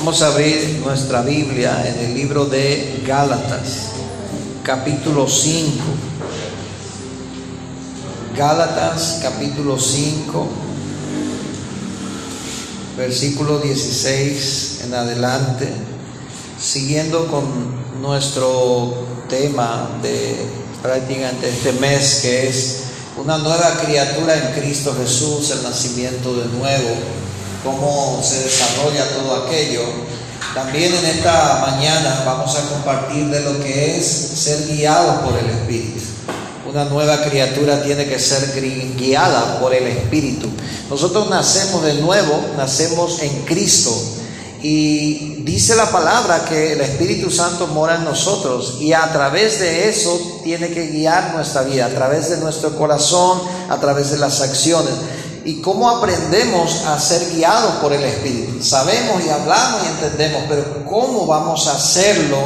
Vamos a abrir nuestra Biblia en el libro de Gálatas, capítulo 5. Gálatas, capítulo 5, versículo 16 en adelante, siguiendo con nuestro tema de prácticamente este mes, que es una nueva criatura en Cristo Jesús, el nacimiento de nuevo cómo se desarrolla todo aquello. También en esta mañana vamos a compartir de lo que es ser guiado por el Espíritu. Una nueva criatura tiene que ser guiada por el Espíritu. Nosotros nacemos de nuevo, nacemos en Cristo. Y dice la palabra que el Espíritu Santo mora en nosotros y a través de eso tiene que guiar nuestra vida, a través de nuestro corazón, a través de las acciones y cómo aprendemos a ser guiados por el Espíritu. Sabemos y hablamos y entendemos, pero cómo vamos a hacerlo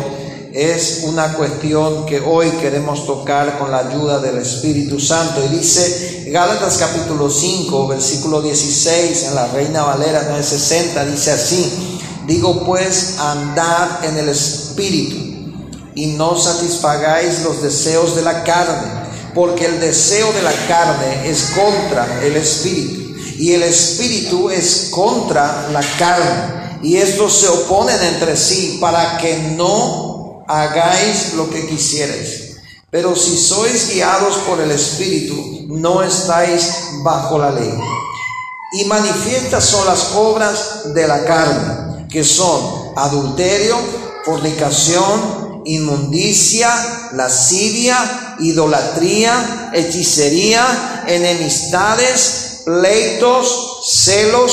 es una cuestión que hoy queremos tocar con la ayuda del Espíritu Santo. Y dice Gálatas capítulo 5, versículo 16, en la Reina Valera 960, dice así, digo pues, andad en el Espíritu y no satisfagáis los deseos de la carne porque el deseo de la carne es contra el espíritu y el espíritu es contra la carne y estos se oponen entre sí para que no hagáis lo que quisierais. Pero si sois guiados por el espíritu, no estáis bajo la ley. Y manifiestas son las obras de la carne, que son adulterio, fornicación, inmundicia, lascivia, idolatría, hechicería, enemistades, pleitos, celos,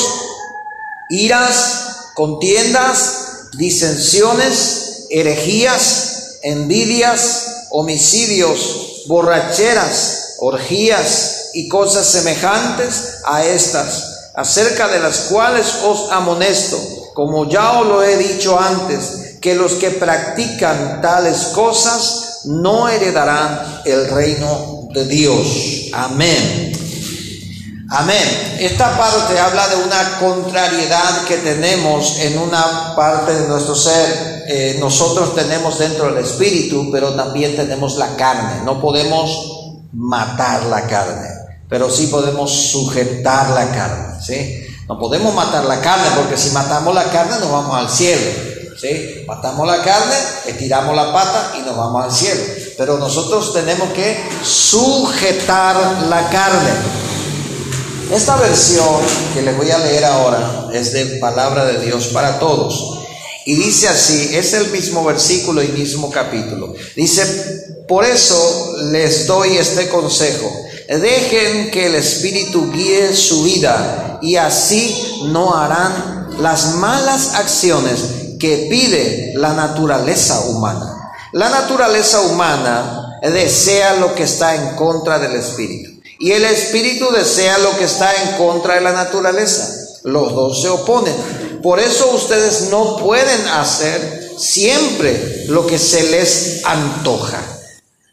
iras, contiendas, disensiones, herejías, envidias, homicidios, borracheras, orgías y cosas semejantes a estas, acerca de las cuales os amonesto, como ya os lo he dicho antes, que los que practican tales cosas no heredarán el reino de Dios. Amén. Amén. Esta parte habla de una contrariedad que tenemos en una parte de nuestro ser. Eh, nosotros tenemos dentro el espíritu, pero también tenemos la carne. No podemos matar la carne, pero sí podemos sujetar la carne. ¿sí? No podemos matar la carne porque si matamos la carne nos vamos al cielo. Matamos la carne, estiramos la pata y nos vamos al cielo. Pero nosotros tenemos que sujetar la carne. Esta versión que les voy a leer ahora es de palabra de Dios para todos. Y dice así, es el mismo versículo y mismo capítulo. Dice, por eso les doy este consejo. Dejen que el Espíritu guíe su vida y así no harán las malas acciones que pide la naturaleza humana. La naturaleza humana desea lo que está en contra del espíritu y el espíritu desea lo que está en contra de la naturaleza. Los dos se oponen. Por eso ustedes no pueden hacer siempre lo que se les antoja.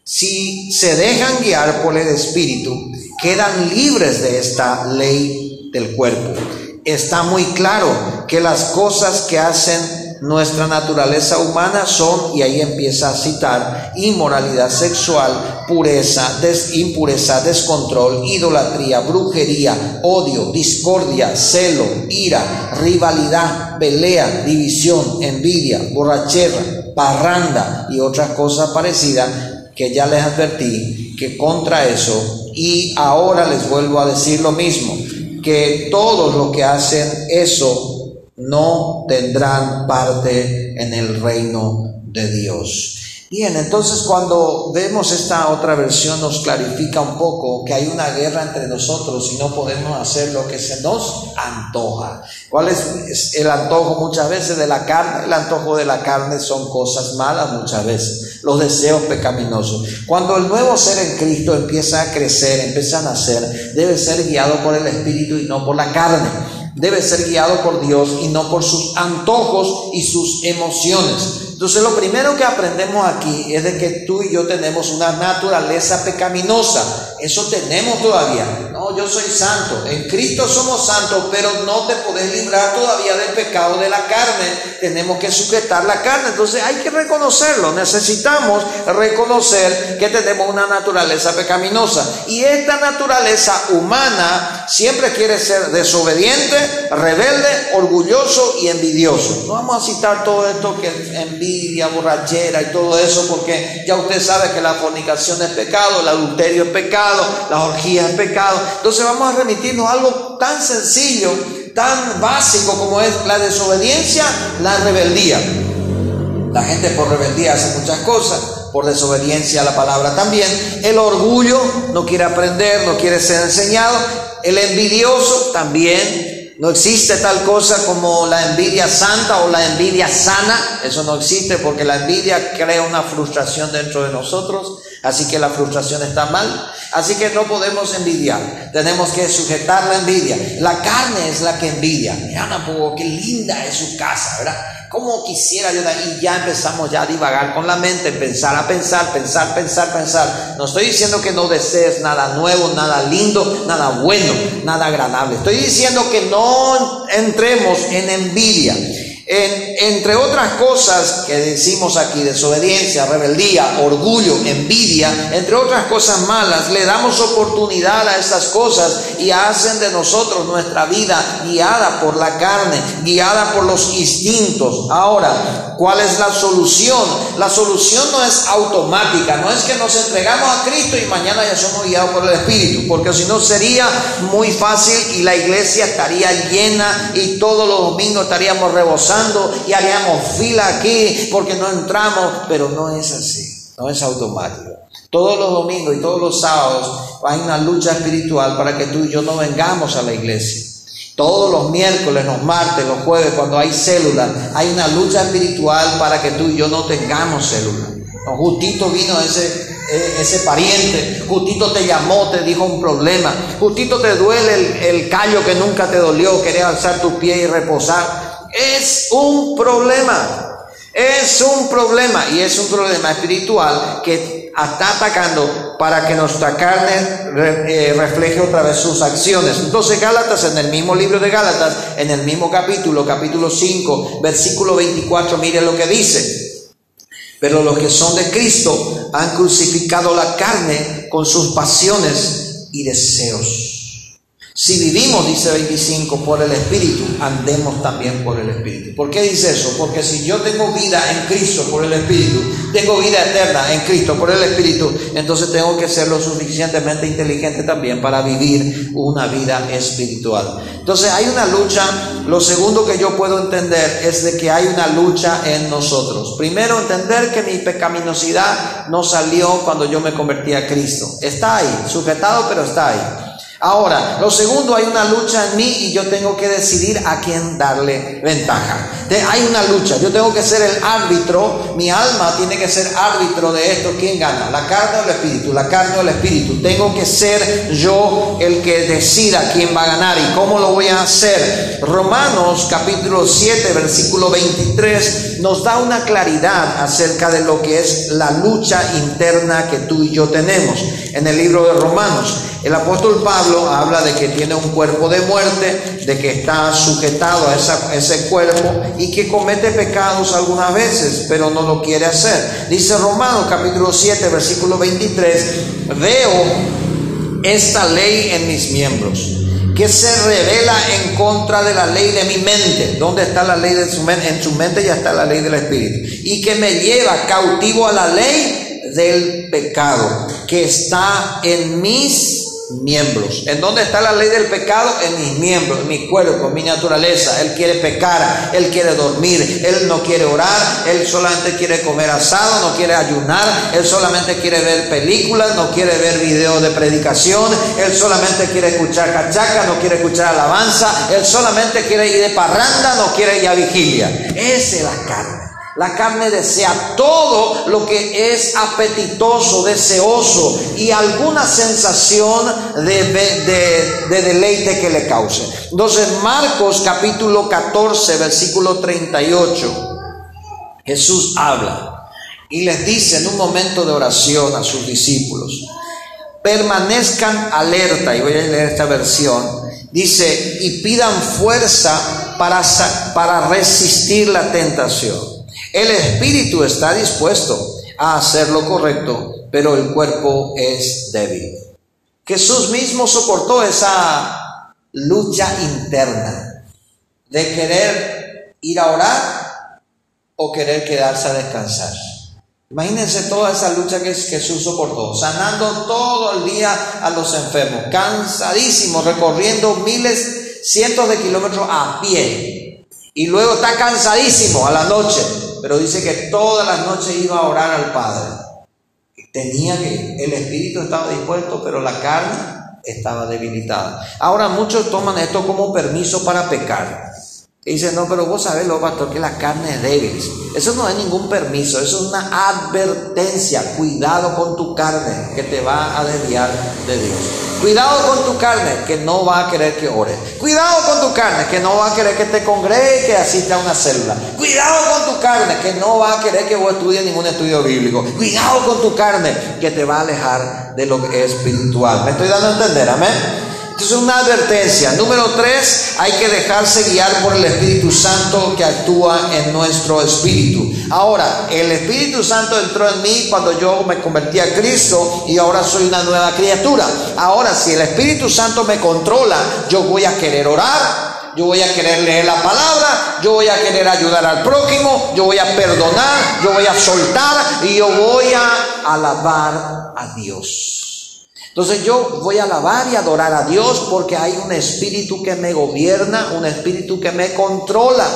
Si se dejan guiar por el espíritu, quedan libres de esta ley del cuerpo. Está muy claro que las cosas que hacen nuestra naturaleza humana son, y ahí empieza a citar, inmoralidad sexual, pureza, des, impureza, descontrol, idolatría, brujería, odio, discordia, celo, ira, rivalidad, pelea, división, envidia, borrachera, parranda y otras cosas parecidas que ya les advertí que contra eso, y ahora les vuelvo a decir lo mismo, que todos los que hacen eso no tendrán parte en el reino de Dios. Bien, entonces cuando vemos esta otra versión nos clarifica un poco que hay una guerra entre nosotros y no podemos hacer lo que se nos antoja. ¿Cuál es el antojo muchas veces de la carne? El antojo de la carne son cosas malas muchas veces, los deseos pecaminosos. Cuando el nuevo ser en Cristo empieza a crecer, empieza a nacer, debe ser guiado por el Espíritu y no por la carne debe ser guiado por Dios y no por sus antojos y sus emociones. Entonces lo primero que aprendemos aquí es de que tú y yo tenemos una naturaleza pecaminosa. Eso tenemos todavía. No, yo soy santo. En Cristo somos santos, pero no te podés librar todavía del pecado de la carne tenemos que sujetar la carne. Entonces hay que reconocerlo, necesitamos reconocer que tenemos una naturaleza pecaminosa. Y esta naturaleza humana siempre quiere ser desobediente, rebelde, orgulloso y envidioso. No vamos a citar todo esto que envidia, borrachera y todo eso, porque ya usted sabe que la fornicación es pecado, el adulterio es pecado, la orgía es pecado. Entonces vamos a remitirnos a algo tan sencillo, tan básico como es la desobediencia, la rebeldía. La gente por rebeldía hace muchas cosas, por desobediencia a la palabra también. El orgullo no quiere aprender, no quiere ser enseñado. El envidioso también no existe tal cosa como la envidia santa o la envidia sana. Eso no existe porque la envidia crea una frustración dentro de nosotros. Así que la frustración está mal. Así que no podemos envidiar. Tenemos que sujetar la envidia. La carne es la que envidia. Mira, qué linda es su casa, ¿verdad? ¿Cómo quisiera yo? Y ya empezamos ya a divagar con la mente, pensar a pensar, pensar, pensar, pensar. No estoy diciendo que no desees nada nuevo, nada lindo, nada bueno, nada agradable. Estoy diciendo que no entremos en envidia entre otras cosas que decimos aquí, desobediencia, rebeldía, orgullo, envidia, entre otras cosas malas, le damos oportunidad a estas cosas y hacen de nosotros nuestra vida guiada por la carne, guiada por los instintos. Ahora, ¿cuál es la solución? La solución no es automática, no es que nos entregamos a Cristo y mañana ya somos guiados por el Espíritu, porque si no sería muy fácil y la iglesia estaría llena y todos los domingos estaríamos rebosando y haríamos fila aquí porque no entramos, pero no es así, no es automático. Todos los domingos y todos los sábados hay una lucha espiritual para que tú y yo no vengamos a la iglesia. Todos los miércoles, los martes, los jueves, cuando hay células, hay una lucha espiritual para que tú y yo no tengamos células. justito vino ese, e, ese pariente, justito te llamó, te dijo un problema, justito te duele el, callo que nunca te dolió, querer alzar tu pie y reposar. Es un problema. Es un problema y es un problema espiritual que está atacando para que nuestra carne eh, refleje otra vez sus acciones. Entonces Gálatas, en el mismo libro de Gálatas, en el mismo capítulo, capítulo 5, versículo 24, mire lo que dice. Pero los que son de Cristo han crucificado la carne con sus pasiones y deseos. Si vivimos, dice 25, por el Espíritu, andemos también por el Espíritu. ¿Por qué dice eso? Porque si yo tengo vida en Cristo por el Espíritu, tengo vida eterna en Cristo por el Espíritu, entonces tengo que ser lo suficientemente inteligente también para vivir una vida espiritual. Entonces hay una lucha, lo segundo que yo puedo entender es de que hay una lucha en nosotros. Primero, entender que mi pecaminosidad no salió cuando yo me convertí a Cristo. Está ahí, sujetado, pero está ahí. Ahora, lo segundo, hay una lucha en mí y yo tengo que decidir a quién darle ventaja. hay una lucha, yo tengo que ser el árbitro, mi alma tiene que ser árbitro de esto, ¿quién gana? ¿La carne o el espíritu? La carne o el espíritu. Tengo que ser yo el que decida quién va a ganar y cómo lo voy a hacer. Romanos capítulo 7, versículo 23 nos da una claridad acerca de lo que es la lucha interna que tú y yo tenemos. En el libro de Romanos, el apóstol Pablo habla de que tiene un cuerpo de muerte, de que está sujetado a, ese cuerpo y que comete pecados algunas veces, pero no lo quiere hacer. Dice Romanos capítulo 7, versículo 23, veo esta ley en mis miembros que se revela en contra de la ley de mi mente. ¿Dónde está la ley de su mente? En su mente ya está la ley del Espíritu. Y que me lleva cautivo a la ley del pecado que está en mis miembros. ¿En dónde está la ley del pecado? En mis miembros, en mi cuerpo, en mi naturaleza. Él quiere pecar, él quiere dormir, él no quiere orar, él solamente quiere comer asado, no quiere ayunar, él solamente quiere ver películas, no quiere ver videos de predicación, él solamente quiere escuchar cachaca, no quiere escuchar alabanza, él solamente quiere ir de parranda, no quiere ir a vigilia. Esa es la carne. La carne desea todo lo que es apetitoso, deseoso y alguna sensación de, deleite que le cause. Entonces, Marcos capítulo 14, versículo 38, Jesús habla y les dice en un momento de oración a sus discípulos, permanezcan alerta, y voy a leer esta versión, dice, y pidan fuerza para, para resistir la tentación. El espíritu está dispuesto a hacer lo correcto, pero el cuerpo es débil. Jesús mismo soportó esa lucha interna de querer ir a orar o querer quedarse a descansar. Imagínense toda esa lucha que Jesús soportó, sanando todo el día a los enfermos, cansadísimo, recorriendo miles, cientos de kilómetros a pie. Y luego está cansadísimo a la noche, pero dice que todas las noches iba a orar al Padre. Tenía que, el espíritu estaba dispuesto, pero la carne estaba debilitada. Ahora muchos toman esto como permiso para pecar. Y dicen, no, pero vos sabés, lo pastor, que la carne es débil. Eso no es ningún permiso, eso es una advertencia. Cuidado con tu carne que te va a desviar de Dios. Cuidado con tu carne que no va a querer que ores. Cuidado con tu carne que no va a querer que te congregue que asista a una célula. Cuidado con tu carne que no va a querer que vos estudies ningún estudio bíblico. Cuidado con tu carne que te va a alejar de lo espiritual. ¿Me estoy dando a entender? Amén. Entonces una advertencia. Número tres, hay que dejarse guiar por el Espíritu Santo que actúa en nuestro espíritu. Ahora, el Espíritu Santo entró en mí cuando yo me convertí a Cristo y ahora soy una nueva criatura. Ahora, si el Espíritu Santo me controla, yo voy a querer orar, yo voy a querer leer la palabra, yo voy a querer ayudar al prójimo, yo voy a perdonar, yo voy a soltar y yo voy a alabar a Dios. Entonces yo voy a alabar y adorar a Dios porque hay un espíritu que me gobierna, un espíritu que me controla.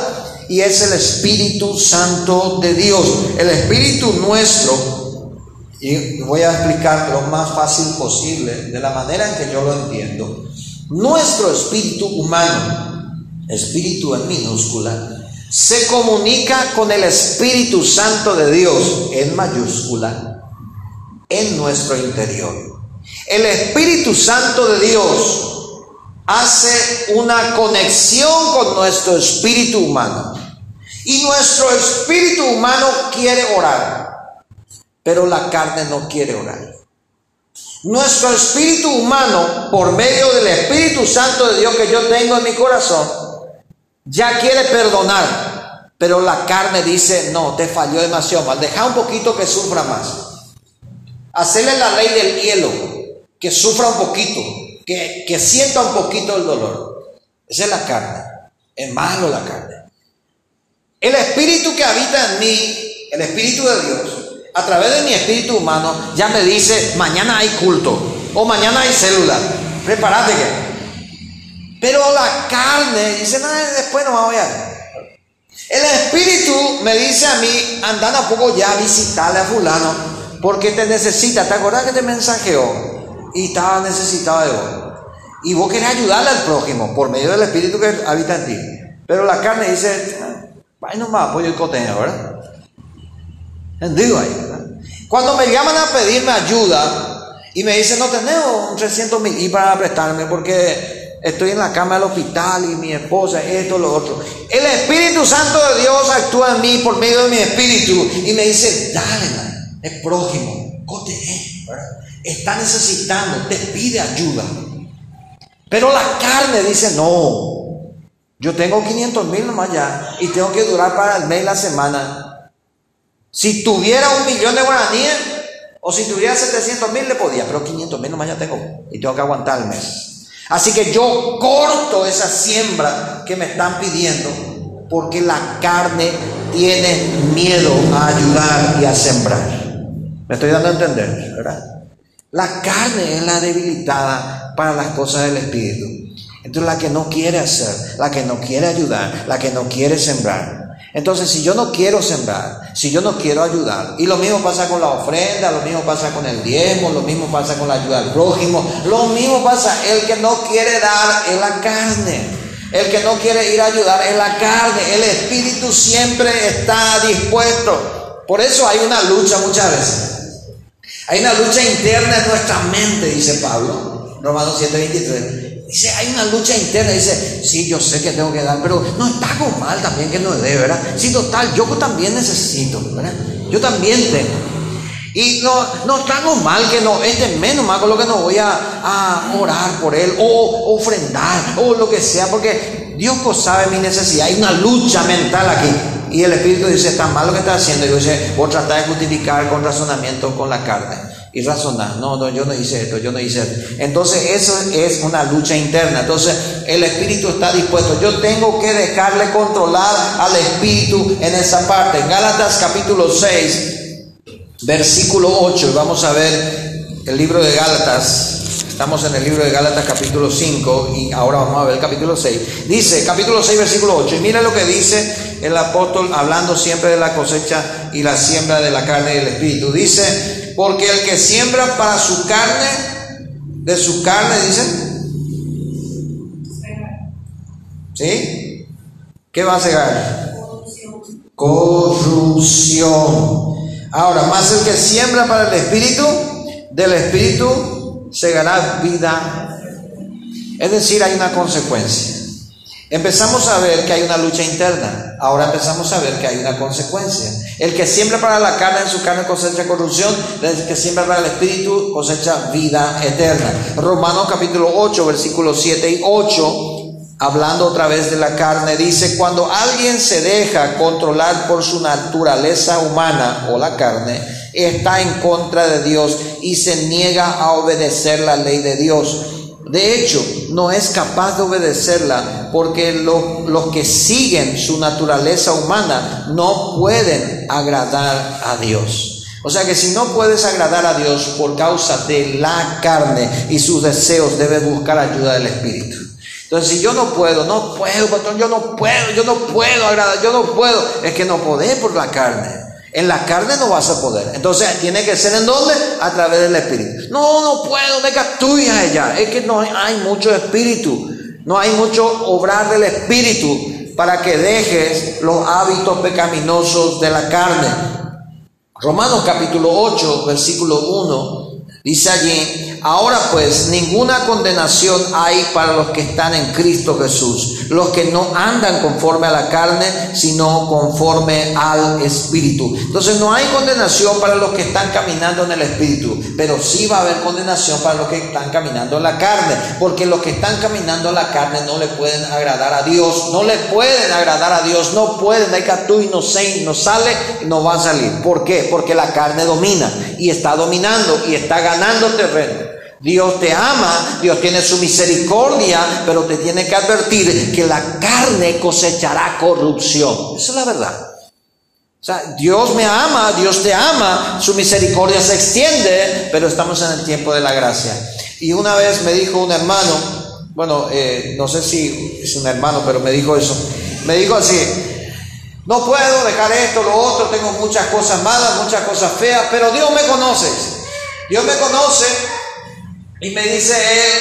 Y es el Espíritu Santo de Dios. El Espíritu nuestro, y voy a explicar lo más fácil posible, de la manera en que yo lo entiendo. Nuestro espíritu humano, espíritu en minúscula, se comunica con el Espíritu Santo de Dios en mayúscula en nuestro interior. El Espíritu Santo de Dios hace una conexión con nuestro espíritu humano. Y nuestro espíritu humano quiere orar, pero la carne no quiere orar. Nuestro espíritu humano, por medio del Espíritu Santo de Dios que yo tengo en mi corazón, ya quiere perdonar, pero la carne dice, no, te falló demasiado mal, deja un poquito que sufra más. Hacerle la ley del hielo, que sufra un poquito, que, que sienta un poquito el dolor. Esa es la carne. Es malo la carne. El espíritu que habita en mí, el espíritu de Dios, a través de mi espíritu humano, ya me dice, mañana hay culto o mañana hay célula. Prepárate que. Pero la carne dice, no, después no voy a El espíritu me dice a mí, andan a poco ya a visitarle a fulano, porque te necesita. ¿Te acuerdas que te mensajeó? Y estaba necesitado de vos. Y vos querés ayudarle al prójimo por medio del Espíritu que habita en ti. Pero la carne dice, vaya nomás, apoyo el coteño, ¿verdad? Digo ahí, ¿verdad? Cuando me llaman a pedirme ayuda y me dicen, no tenemos 300 mil y para prestarme porque estoy en la cama del hospital y mi esposa, esto, lo otro. El Espíritu Santo de Dios actúa en mí por medio de mi espíritu y me dice, dale, es prójimo, coteño, ¿verdad? Está necesitando, te pide ayuda. Pero la carne dice, no, yo tengo 500 mil nomás ya y tengo que durar para el mes, la semana. Si tuviera un millón de guaraníes o si tuviera 700 mil le podía, pero 500 mil nomás ya tengo y tengo que aguantar el mes. Así que yo corto esa siembra que me están pidiendo porque la carne tiene miedo a ayudar y a sembrar. Me estoy dando a entender, ¿verdad? La carne es la debilitada para las cosas del Espíritu. Entonces la que no quiere hacer, la que no quiere ayudar, la que no quiere sembrar. Entonces si yo no quiero sembrar, si yo no quiero ayudar, y lo mismo pasa con la ofrenda, lo mismo pasa con el diezmo, lo mismo pasa con la ayuda al prójimo, lo mismo pasa, el que no quiere dar es la carne. El que no quiere ir a ayudar es la carne. El espíritu siempre está dispuesto. Por eso hay una lucha muchas veces. Hay una lucha interna en nuestra mente, dice Pablo, Romanos 7:23. Dice, hay una lucha interna, dice, sí, yo sé que tengo que dar, pero no está con mal también que no dé, ¿verdad? Sí, total, yo también necesito, ¿verdad? Yo también tengo. Y no, no está mal que no, este menos mal con lo que no voy a, a orar por él, o ofrendar, o lo que sea, porque Dios pues sabe mi necesidad, hay una lucha mental aquí. Y el Espíritu dice, está mal lo que está haciendo. Y yo dice, vos tratás de justificar con razonamiento con la carne. Y razonar, no, no, yo no hice esto, yo no hice esto. Entonces eso es una lucha interna. Entonces el Espíritu está dispuesto. Yo tengo que dejarle controlar al Espíritu en esa parte. En Gálatas capítulo 6, versículo 8, vamos a ver el libro de Gálatas. Estamos en el libro de Gálatas capítulo 5 y ahora vamos a ver el capítulo 6. Dice, capítulo 6, versículo 8. Y mira lo que dice el apóstol hablando siempre de la cosecha y la siembra de la carne y del espíritu. Dice, porque el que siembra para su carne, de su carne, dice. ¿Sí? ¿Qué va a cegar? Corrupción. Ahora, más el que siembra para el espíritu, del espíritu segará vida. Es decir, hay una consecuencia. Empezamos a ver que hay una lucha interna. Ahora empezamos a ver que hay una consecuencia. El que siembra para la carne, en su carne cosecha corrupción. El que siembra para el espíritu cosecha vida eterna. Romanos capítulo 8, versículos 7 y 8, hablando otra vez de la carne, dice, cuando alguien se deja controlar por su naturaleza humana o la carne, está en contra de Dios y se niega a obedecer la ley de Dios. De hecho, no es capaz de obedecerla porque los que siguen su naturaleza humana no pueden agradar a Dios. O sea que si no puedes agradar a Dios por causa de la carne y sus deseos, debes buscar ayuda del Espíritu. Entonces, si yo no puedo, no puedo, patrón, yo no puedo, yo no puedo agradar, yo no puedo, es que no podés por la carne. En la carne no vas a poder. Entonces tiene que ser en dónde? A través del Espíritu. No, no puedo, deja tuya ella. Es que no hay mucho espíritu. No hay mucho obrar del Espíritu para que dejes los hábitos pecaminosos de la carne. Romanos capítulo 8, versículo 1, dice allí, Ahora pues, ninguna condenación hay para los que están en Cristo Jesús, los que no andan conforme a la carne, sino conforme al Espíritu. Entonces no hay condenación para los que están caminando en el Espíritu, pero sí va a haber condenación para los que están caminando en la carne, porque los que están caminando en la carne no le pueden agradar a Dios, no le pueden agradar a Dios, no pueden, hay que tú y no, se, no sale no va a salir. ¿Por qué? Porque la carne domina y está dominando y está ganando terreno. Dios te ama, Dios tiene su misericordia, pero te tiene que advertir que la carne cosechará corrupción. Esa es la verdad. O sea, Dios me ama, Dios te ama, su misericordia se extiende, pero estamos en el tiempo de la gracia. Y una vez me dijo un hermano, bueno, eh, no sé si es un hermano, pero me dijo eso, me dijo así, no puedo dejar esto, lo otro, tengo muchas cosas malas, muchas cosas feas, pero Dios me conoce. Dios me conoce y me dice él,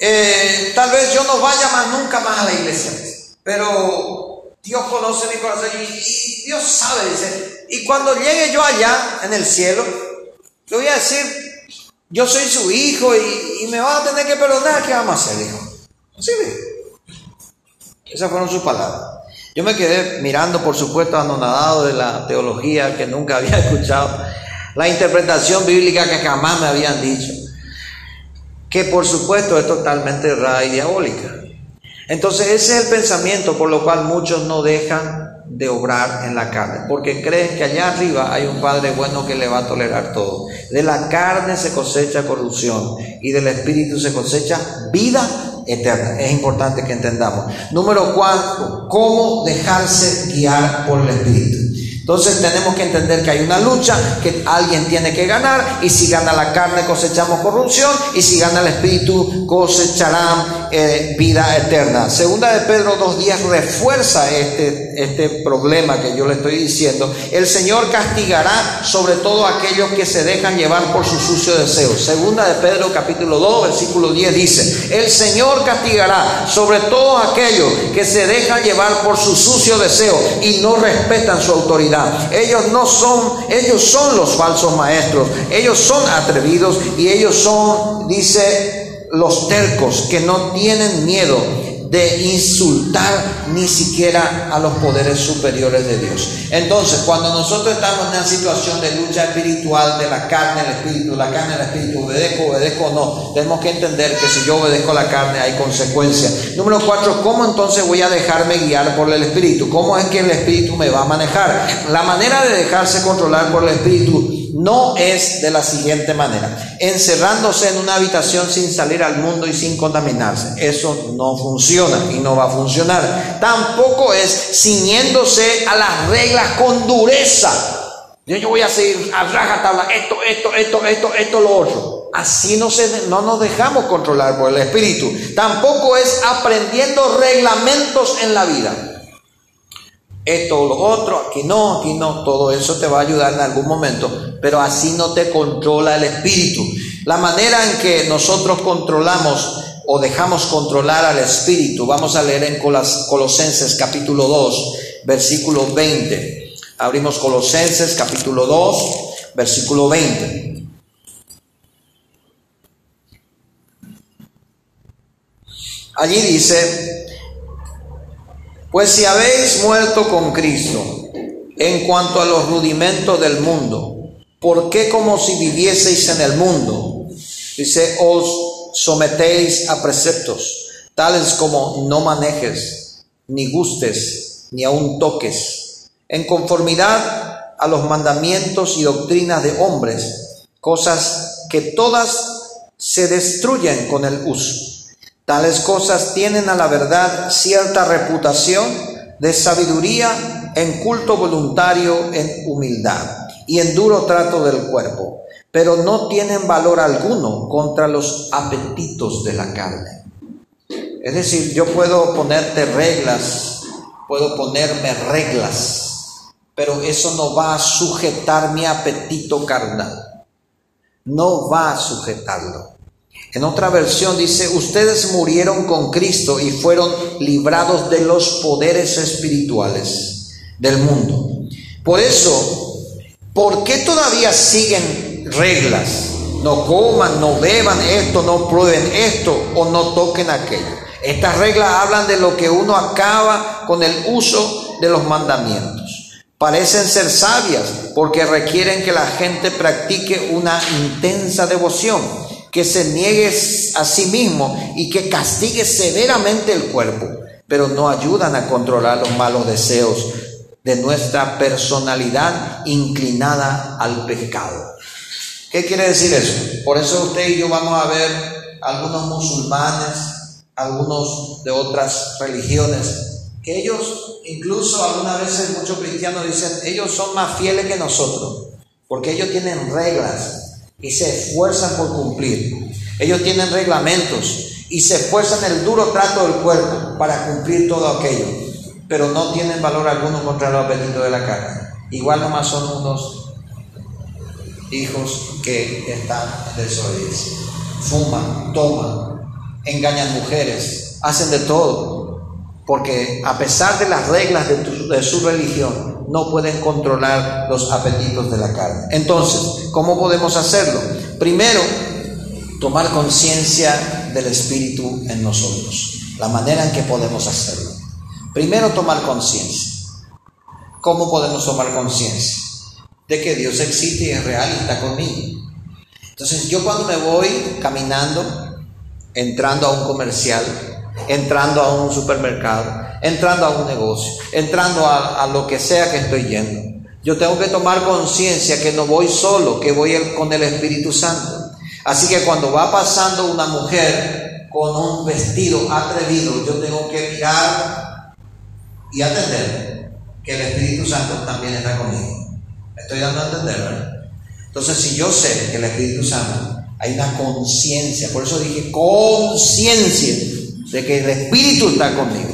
eh, tal vez yo no vaya más nunca más a la iglesia, pero Dios conoce mi corazón y, Dios sabe, dice, y cuando llegue yo allá en el cielo, le voy a decir, yo soy su hijo y, me va a tener que perdonar, ¿qué vamos a hacer, hijo? ¿Sí Esas fueron sus palabras. Yo me quedé mirando, por supuesto, anonadado de la teología que nunca había escuchado, la interpretación bíblica que jamás me habían dicho que por supuesto es totalmente errada y diabólica. Entonces ese es el pensamiento por lo cual muchos no dejan de obrar en la carne, porque creen que allá arriba hay un Padre bueno que le va a tolerar todo. De la carne se cosecha corrupción y del Espíritu se cosecha vida eterna. Es importante que entendamos. Número cuatro, cómo dejarse guiar por el Espíritu. Entonces tenemos que entender que hay una lucha, que alguien tiene que ganar, y si gana la carne cosechamos corrupción, y si gana el espíritu cosecharán eh, vida eterna. Segunda de Pedro dos días refuerza este, este problema que yo le estoy diciendo. El Señor castigará sobre todo aquellos que se dejan llevar por sus sucios deseos. Segunda de Pedro capítulo 2 versículo 10 dice, el Señor castigará sobre todo aquellos que se dejan llevar por sus sucios deseos y no respetan su autoridad. Ellos no son, ellos son los falsos maestros. Ellos son atrevidos y ellos son, dice, los tercos que no tienen miedo de insultar ni siquiera a los poderes superiores de Dios. Entonces, cuando nosotros estamos en una situación de lucha espiritual de la carne al espíritu, la carne al espíritu, obedezco, obedezco o no, tenemos que entender que si yo obedezco la carne hay consecuencias. Número cuatro, ¿cómo entonces voy a dejarme guiar por el espíritu? ¿Cómo es que el espíritu me va a manejar? La manera de dejarse controlar por el espíritu no es de la siguiente manera, encerrándose en una habitación sin salir al mundo y sin contaminarse. Eso no funciona y no va a funcionar. Tampoco es ciñéndose a las reglas con dureza. Yo, voy a seguir a rajatabla esto, esto, esto, esto, esto, lo otro. Así no, se, no nos dejamos controlar por el Espíritu. Tampoco es aprendiendo reglamentos en la vida esto o lo otro, aquí no, aquí no, todo eso te va a ayudar en algún momento, pero así no te controla el espíritu. La manera en que nosotros controlamos o dejamos controlar al espíritu, vamos a leer en Colosenses capítulo 2, versículo 20. Abrimos Colosenses capítulo 2, versículo 20. Allí dice, pues si habéis muerto con Cristo en cuanto a los rudimentos del mundo, ¿por qué como si vivieseis en el mundo? Dice, os sometéis a preceptos, tales como no manejes, ni gustes, ni aun toques, en conformidad a los mandamientos y doctrinas de hombres, cosas que todas se destruyen con el uso Tales cosas tienen a la verdad cierta reputación de sabiduría en culto voluntario, en humildad y en duro trato del cuerpo, pero no tienen valor alguno contra los apetitos de la carne. Es decir, yo puedo ponerte reglas, puedo ponerme reglas, pero eso no va a sujetar mi apetito carnal. No va a sujetarlo. En otra versión dice, ustedes murieron con Cristo y fueron librados de los poderes espirituales del mundo. Por eso, ¿por qué todavía siguen reglas? No coman, no beban esto, no prueben esto o no toquen aquello. Estas reglas hablan de lo que uno acaba con el uso de los mandamientos. Parecen ser sabias porque requieren que la gente practique una intensa devoción que se niegue a sí mismo y que castigue severamente el cuerpo, pero no ayudan a controlar los malos deseos de nuestra personalidad inclinada al pecado. ¿Qué quiere decir eso? Por eso usted y yo vamos a ver algunos musulmanes, algunos de otras religiones, que ellos, incluso algunas veces muchos cristianos dicen, ellos son más fieles que nosotros, porque ellos tienen reglas, y se esfuerzan por cumplir. Ellos tienen reglamentos y se esfuerzan el duro trato del cuerpo para cumplir todo aquello, pero no tienen valor alguno contra los apetitos de la carne. Igual nomás son unos hijos que están en. Fuman, toman, engañan mujeres, hacen de todo, porque a pesar de las reglas de su religión, no pueden controlar los apetitos de la carne. Entonces, ¿cómo podemos hacerlo? Primero, tomar conciencia del Espíritu en nosotros, la manera en que podemos hacerlo. Primero, tomar conciencia. ¿Cómo podemos tomar conciencia? De que Dios existe y es real y está conmigo. Entonces, yo cuando me voy caminando, entrando a un comercial, entrando a un supermercado, entrando a un negocio, entrando a, lo que sea que estoy yendo. Yo tengo que tomar conciencia que no voy solo, que voy con el Espíritu Santo. Así que cuando va pasando una mujer con un vestido atrevido, yo tengo que mirar y atender que el Espíritu Santo también está conmigo. ¿Me estoy dando a entender, verdad? Entonces, si yo sé que el Espíritu Santo hay una conciencia, por eso dije conciencia de que el Espíritu está conmigo.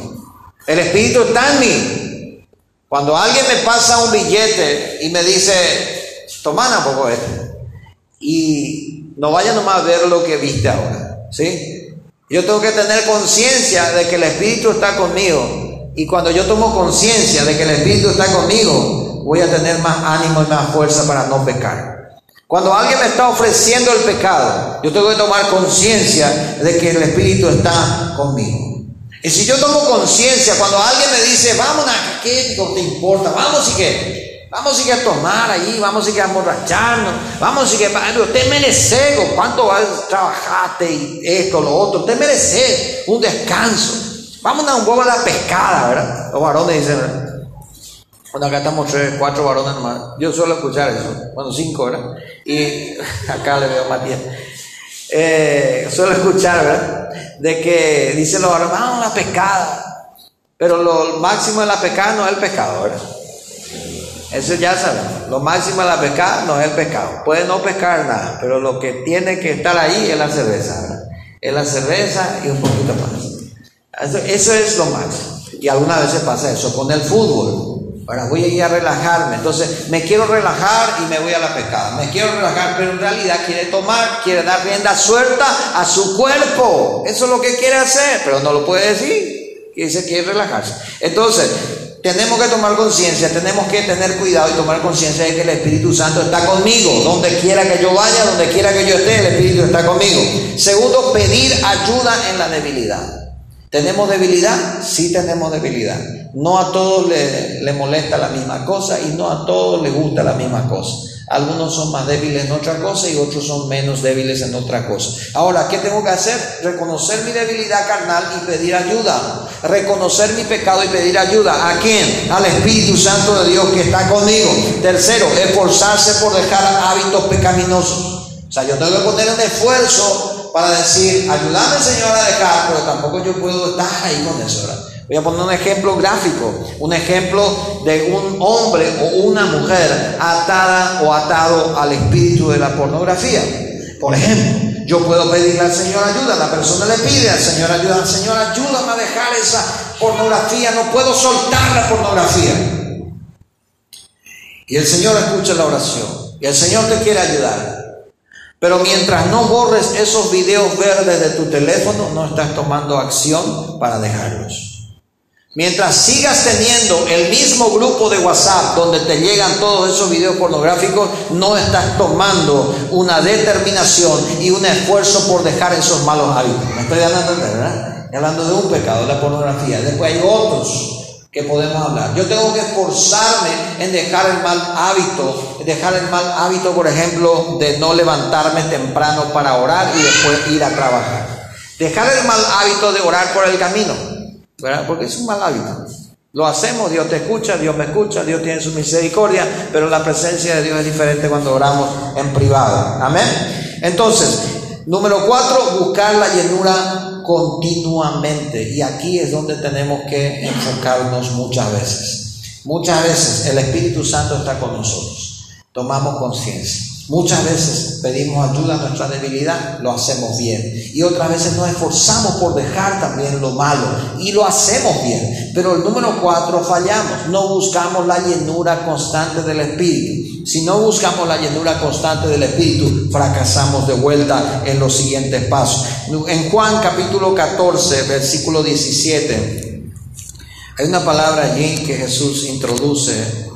El Espíritu está en mí. Cuando alguien me pasa un billete y me dice, toma un poco esto, y no vaya nomás a ver lo que viste ahora, ¿sí? Yo tengo que tener conciencia de que el Espíritu está conmigo. Y cuando yo tomo conciencia de que el Espíritu está conmigo, voy a tener más ánimo y más fuerza para no pecar. Cuando alguien me está ofreciendo el pecado, yo tengo que tomar conciencia de que el Espíritu está conmigo. Y si yo tomo conciencia, cuando alguien me dice, vamos a ¿qué te importa? Vamos y qué. Vamos y que a tomar ahí, vamos y que a emborracharnos, vamos y que usted merece, ¿cuánto trabajaste y esto, lo otro? Usted merece un descanso. Vamos a un poco a la pescada, ¿verdad? Los varones dicen, ¿verdad? Bueno, acá estamos tres, cuatro varones nomás. Yo suelo escuchar eso. Bueno, cinco, ¿verdad? Y acá le veo a Matías. Eh, suelo escuchar. De que dicen los varones, vamos a la pescada. Pero lo máximo de la pescada no es el ¿verdad? Eso ya sabemos. Lo máximo de la pescada no es el pescado. Puede no pescar nada, pero lo que tiene que estar ahí es la cerveza. Es la cerveza y un poquito más. Eso, eso es lo máximo. Y algunas veces pasa eso con el fútbol. Ahora voy a ir a relajarme. Entonces me quiero relajar y me voy a la pecada. Me quiero relajar, pero en realidad quiere tomar, quiere dar rienda suelta a su cuerpo. Eso es lo que quiere hacer, pero no lo puede decir. Y dice quiere relajarse. Entonces, tenemos que tomar conciencia, tenemos que tener cuidado y tomar conciencia de que el Espíritu Santo está conmigo. Donde quiera que yo vaya, donde quiera que yo esté, el Espíritu está conmigo. Segundo, pedir ayuda en la debilidad. ¿Tenemos debilidad? Sí tenemos debilidad. No a todos le, molesta la misma cosa y no a todos les gusta la misma cosa. Algunos son más débiles en otra cosa y otros son menos débiles en otra cosa. Ahora, ¿qué tengo que hacer? Reconocer mi debilidad carnal y pedir ayuda. Reconocer mi pecado y pedir ayuda. ¿A quién? Al Espíritu Santo de Dios que está conmigo. Tercero, esforzarse por dejar hábitos pecaminosos. O sea, yo tengo que poner un esfuerzo para decir, ayúdame Señor a dejar, pero tampoco yo puedo estar ahí con eso. Voy a poner un ejemplo gráfico, un ejemplo de un hombre o una mujer atada o atado al espíritu de la pornografía. Por ejemplo, yo puedo pedirle al Señor ayuda, la persona le pide al Señor ayuda, Señor ayúdame a dejar esa pornografía, no puedo soltar la pornografía. Y el Señor escucha la oración y el Señor te quiere ayudar. Pero mientras no borres esos videos verdes de tu teléfono, no estás tomando acción para dejarlos. Mientras sigas teniendo el mismo grupo de WhatsApp donde te llegan todos esos videos pornográficos, no estás tomando una determinación y un esfuerzo por dejar esos malos hábitos. Me estoy entender, ¿verdad? Hablando de un pecado, la pornografía. Después hay otros que podemos hablar. Yo tengo que esforzarme en dejar el mal hábito, dejar el mal hábito, por ejemplo, de no levantarme temprano para orar y después ir a trabajar. Dejar el mal hábito de orar por el camino, ¿verdad? Porque es un mal hábito. Lo hacemos, Dios te escucha, Dios me escucha, Dios tiene su misericordia, pero la presencia de Dios es diferente cuando oramos en privado. Amén. Entonces, número cuatro, buscar la llenura continuamente. Y aquí es donde tenemos que enfocarnos muchas veces. Muchas veces el Espíritu Santo está con nosotros. Tomamos conciencia. Muchas veces pedimos ayuda a nuestra debilidad, lo hacemos bien. Y otras veces nos esforzamos por dejar también lo malo y lo hacemos bien. Pero el número cuatro, fallamos. No buscamos la llenura constante del Espíritu. Si no buscamos la llenura constante del Espíritu, fracasamos de vuelta en los siguientes pasos. En Juan capítulo 14, versículo 17, hay una palabra allí que Jesús introduce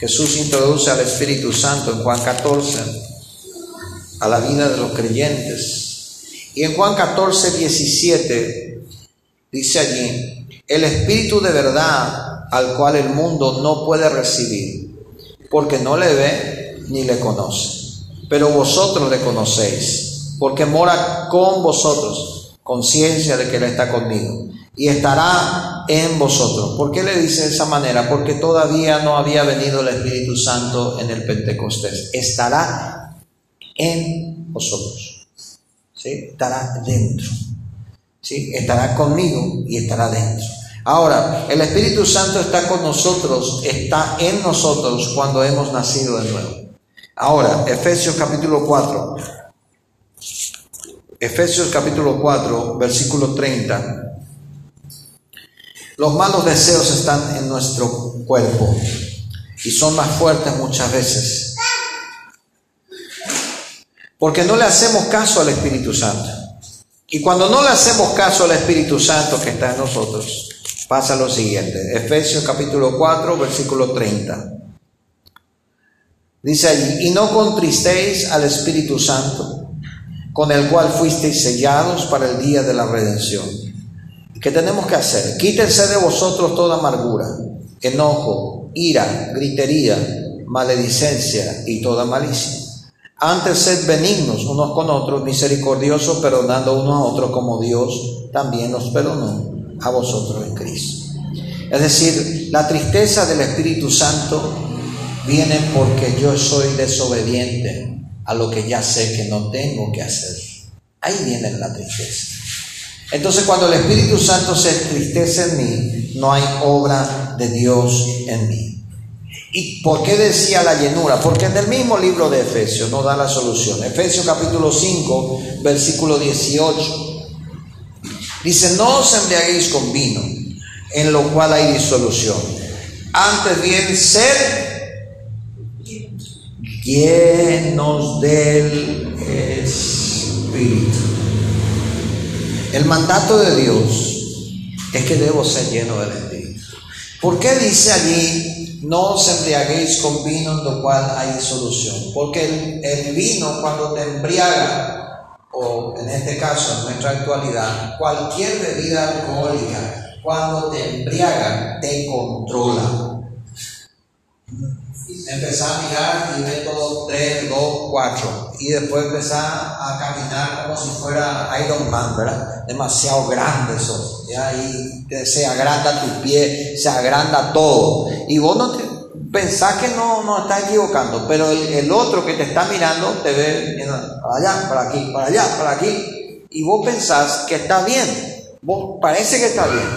Jesús introduce al Espíritu Santo en Juan 14 a la vida de los creyentes. Y en Juan 14, 17 dice allí, el Espíritu de verdad al cual el mundo no puede recibir, porque no le ve ni le conoce. Pero vosotros le conocéis, porque mora con vosotros, conciencia de que Él está conmigo y estará en vosotros. ¿Por qué le dice de esa manera? Porque todavía no había venido el Espíritu Santo en el Pentecostés. Estará en vosotros. ¿Sí? Estará dentro. ¿Sí? Estará conmigo y estará dentro. Ahora, el Espíritu Santo está con nosotros, está en nosotros cuando hemos nacido de nuevo. Ahora, Efesios capítulo 4. Efesios capítulo 4, versículo 30. Los malos deseos están en nuestro cuerpo y son más fuertes muchas veces. Porque no le hacemos caso al Espíritu Santo. Y cuando no le hacemos caso al Espíritu Santo que está en nosotros, pasa lo siguiente. Efesios capítulo 4, versículo 30. Dice allí, y no contristéis al Espíritu Santo, con el cual fuisteis sellados para el día de la redención. ¿Qué tenemos que hacer? Quítense de vosotros toda amargura, enojo, ira, gritería, maledicencia y toda malicia. Antes sed benignos unos con otros, misericordiosos, perdonando unos a otros como Dios también nos perdonó a vosotros en Cristo. Es decir, la tristeza del Espíritu Santo viene porque yo soy desobediente a lo que ya sé que no tengo que hacer. Ahí viene la tristeza. Entonces cuando el Espíritu Santo se entristece en mí, no hay obra de Dios en mí. ¿Y por qué decía la llenura? Porque en el mismo libro de Efesios no da la solución. Efesios capítulo 5, versículo 18. Dice, no os embriaguéis con vino, en lo cual hay disolución. Antes bien, ser llenos del Espíritu. El mandato de Dios es que debo ser lleno del Espíritu. ¿Por qué dice allí, no os embriaguéis con vino en lo cual hay disolución? Porque el vino cuando te embriaga o en este caso, en nuestra actualidad, cualquier bebida alcohólica, cuando te embriaga, te controla. Empezar a mirar y ver todo 3, 2, 4. Y después empezar a caminar como si fuera Iron Man, ¿verdad? Demasiado grande eso. ¿ya? Y se agranda tu pie, se agranda todo. Y vos no te, pensás que no, no estás equivocando, pero el, otro que te está mirando te ve para allá, para aquí, para allá, para aquí, y vos pensás que está bien. Vos parece que está bien,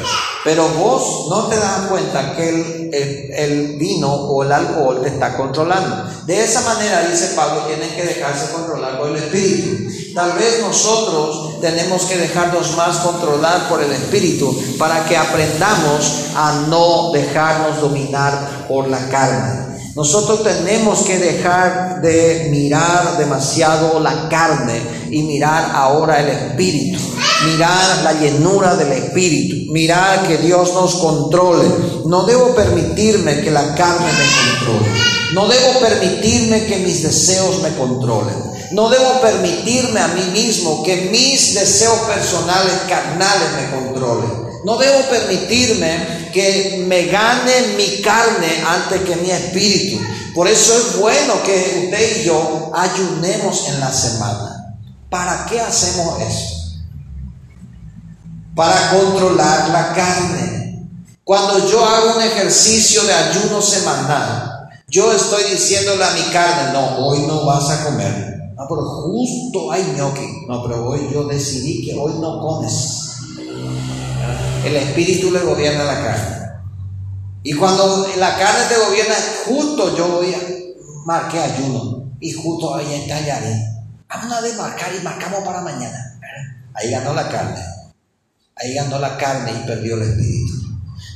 pero vos no te das cuenta que el, el, vino o el alcohol te está controlando. De esa manera, dice Pablo, tienen que dejarse controlar por el Espíritu. Tal vez nosotros tenemos que dejarnos más controlar por el Espíritu para que aprendamos a no dejarnos dominar por la carne. Nosotros tenemos que dejar de mirar demasiado la carne y mirar ahora el Espíritu. Mirar la llenura del Espíritu. Mirar que Dios nos controle. No debo permitirme que la carne me controle. No debo permitirme que mis deseos me controlen. No debo permitirme a mí mismo que mis deseos personales carnales me controlen. No debo permitirme que me gane mi carne antes que mi espíritu. Por eso es bueno que usted y yo ayunemos en la semana. ¿Para qué hacemos eso? Para controlar la carne. Cuando yo hago un ejercicio de ayuno semanal, yo estoy diciéndole a mi carne, no, hoy no vas a comer. No, pero justo hay ñoqui. No, pero hoy yo decidí que hoy no comes el espíritu le gobierna la carne. Y cuando la carne te gobierna, justo yo voy a marqué ayuno. Y justo ahí está Yare. Vamos a desmarcar y marcamos para mañana. Ahí ganó la carne. Ahí ganó la carne y perdió el espíritu.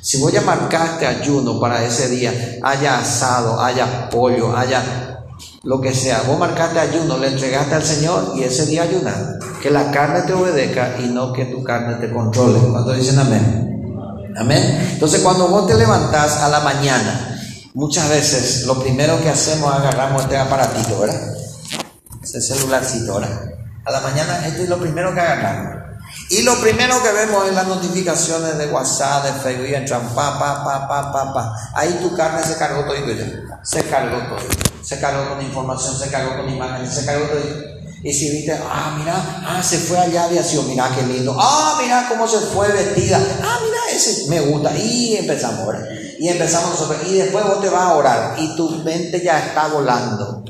Si voy a marcar este ayuno para ese día, haya asado, haya pollo, haya lo que sea, vos marcaste ayuno, le entregaste al Señor y ese día ayunar. Que la carne te obedezca y no que tu carne te controle. Cuando dicen amén? Amén. Entonces cuando vos te levantás a la mañana, muchas veces lo primero que hacemos es agarramos este aparatito, ¿verdad? Este celularcito, ¿verdad? A la mañana este es lo primero que agarramos. Y lo primero que vemos es las notificaciones de WhatsApp, de Facebook, entran pa, pa, pa, pa, pa, pa. Ahí tu carne se cargó todo. Se cargó todo. Se cargó con información, se cargó con imágenes, se cargó todo. Y si viste, ah, mira, ah, se fue allá aviación, mira qué lindo. Ah, mira cómo se fue vestida. Ah, mira, ese me gusta. Y empezamos, ¿verdad? Y empezamos nosotros. Y después vos te vas a orar y tu mente ya está volando.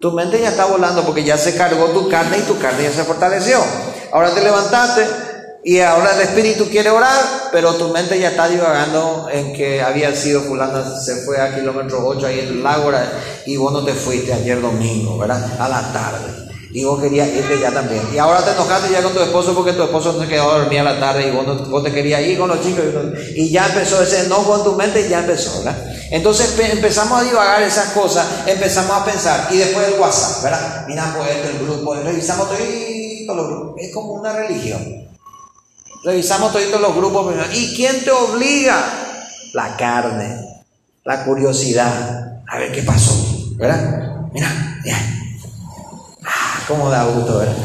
Tu mente ya está volando porque ya se cargó tu carne y tu carne ya se fortaleció. Ahora te levantaste y ahora el espíritu quiere orar, pero tu mente ya está divagando en que había sido fulana, se fue a kilómetro 8 ahí en el lago y vos no te fuiste ayer domingo, ¿verdad? A la tarde. Y vos querías irte ya también. Y ahora te enojaste ya con tu esposo porque tu esposo se quedó a dormir a la tarde y vos, no, vos te querías ir con los chicos. Y, ya empezó ese enojo en tu mente y ya empezó, ¿verdad? Entonces empezamos a divagar esas cosas, empezamos a pensar. Y después el WhatsApp, ¿verdad? Mira, pues el grupo, revisamos todo es como una religión. Revisamos todos los grupos. ¿Y quién te obliga? La carne, la curiosidad. A ver qué pasó, ¿verdad? Mira, mira. Ah, cómo da gusto, ¿verdad?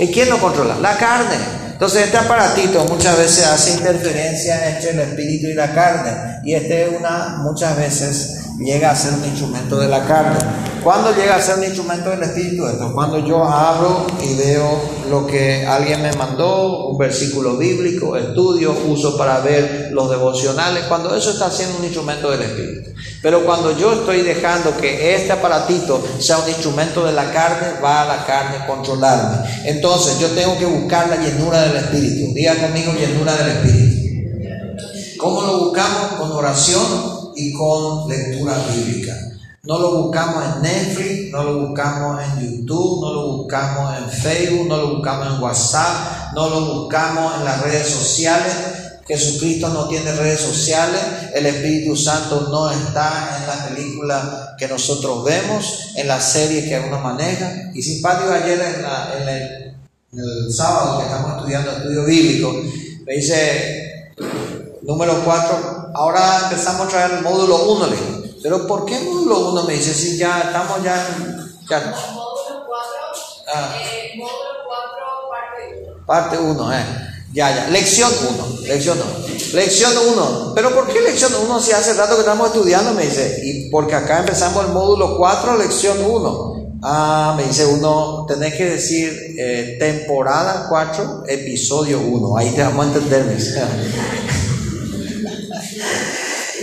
¿Y quién lo controla? La carne. Entonces este aparatito muchas veces hace interferencia entre el espíritu y la carne y este una muchas veces llega a ser un instrumento de la carne. ¿Cuándo llega a ser un instrumento del espíritu esto? Cuando yo abro y veo lo que alguien me mandó, un versículo bíblico, estudio, uso para ver los devocionales, cuando eso está siendo un instrumento del espíritu. Pero cuando yo estoy dejando que este aparatito sea un instrumento de la carne, va a la carne controlarme. Entonces yo tengo que buscar la llenura del espíritu. Diga conmigo llenura del espíritu. ¿Cómo lo buscamos? Con oración y con lectura bíblica. No lo buscamos en Netflix, no lo buscamos en YouTube, no lo buscamos en Facebook, no lo buscamos en WhatsApp, no lo buscamos en las redes sociales. Jesucristo no tiene redes sociales, el Espíritu Santo no está en la película que nosotros vemos, en la serie que uno maneja. Y simpático ayer en, el, el, sábado que estamos estudiando estudio bíblico, me dice número 4, ahora empezamos a traer el módulo 1, le pero ¿por qué módulo 1 me dice si ya estamos ya en... Ya, módulo 4, Ah. eh, módulo 4, parte 1. Parte 1, eh. Ya, ya. Lección 1. Lección 1. Lección 1. Pero ¿por qué lección 1 si hace rato que estamos estudiando? Me dice. Y porque acá empezamos el módulo 4, lección 1. Ah, me dice uno, tenés que decir eh, temporada 4, episodio 1. Ahí te vamos a entender.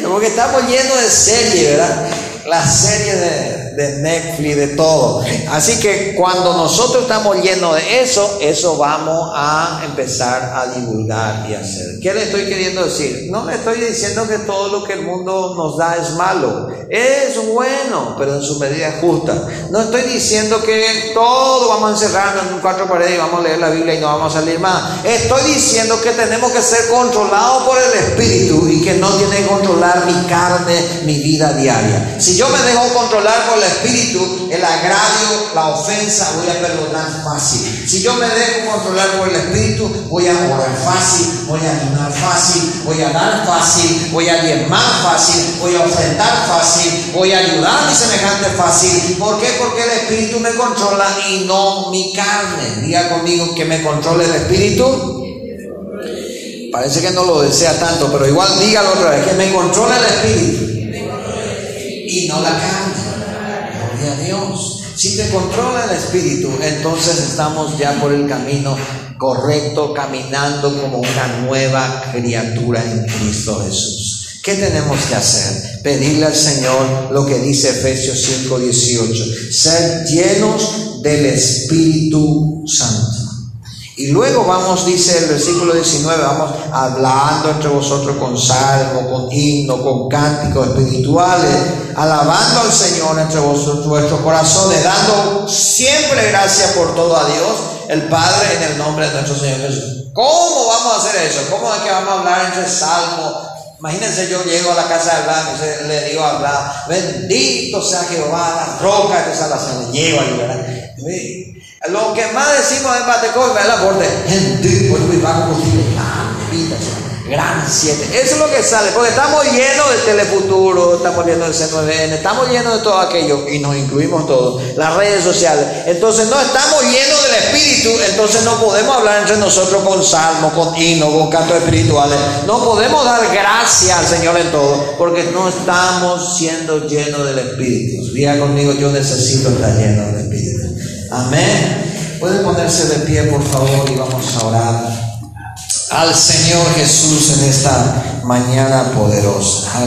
Porque estamos llenos de series, ¿verdad? Las series de, de, Netflix, de todo. Así que cuando nosotros estamos llenos de eso, eso vamos a empezar a divulgar y hacer. ¿Qué le estoy queriendo decir? No le estoy diciendo que todo lo que el mundo nos da es malo. Es bueno, pero en su medida justa. No estoy diciendo que todo vamos a encerrarnos en cuatro paredes y vamos a leer la Biblia y no vamos a salir más. Estoy diciendo que tenemos que ser controlados por el Espíritu y que no tiene que controlar mi carne, mi vida diaria. Si yo me dejo controlar por el Espíritu, el agravio, la ofensa, voy a perdonar fácil. Si yo me dejo controlar por el Espíritu, voy a orar fácil, voy a ayunar fácil, voy a dar fácil, voy a diezmar fácil, voy a ofrendar fácil, voy a ayudar a mi semejante fácil. ¿Por qué? Porque el Espíritu me controla y no mi carne. Diga conmigo que me controle el Espíritu. Parece que no lo desea tanto, pero igual dígalo otra vez, que me controla el Espíritu y no la carne. A Dios. Si te controla el espíritu, entonces estamos ya por el camino correcto, caminando como una nueva criatura en Cristo Jesús. ¿Qué tenemos que hacer? Pedirle al Señor lo que dice Efesios 5:18, ser llenos del Espíritu Santo. Y luego vamos, dice el versículo 19, vamos hablando entre vosotros con salmo, con himno, con cánticos espirituales, alabando al Señor entre vosotros, vuestros corazones, dando siempre gracias por todo a Dios, el Padre, en el nombre de nuestro Señor Jesús. ¿Cómo vamos a hacer eso? ¿Cómo es que vamos a hablar entre salmos? Imagínense, yo llego a la casa de Abraham y le digo a Abraham, bendito sea Jehová, la roca de salvación. Llego ahí, ¿verdad? Lo que más decimos en Batecoy, ¿verdad? Porque gente, pues mi banco vida, gran siete. Eso es lo que sale, porque estamos llenos de Telefuturo, estamos llenos de C9N, estamos llenos de todo aquello y nos incluimos todos, las redes sociales. Entonces no estamos llenos del Espíritu, entonces no podemos hablar entre nosotros con salmos, con himnos, con cantos espirituales. No podemos dar gracias al Señor en todo, porque no estamos siendo llenos del Espíritu. Diga conmigo, yo necesito estar lleno del Espíritu. Amén. Puede ponerse de pie, por favor, y vamos a orar al Señor Jesús en esta mañana poderosa.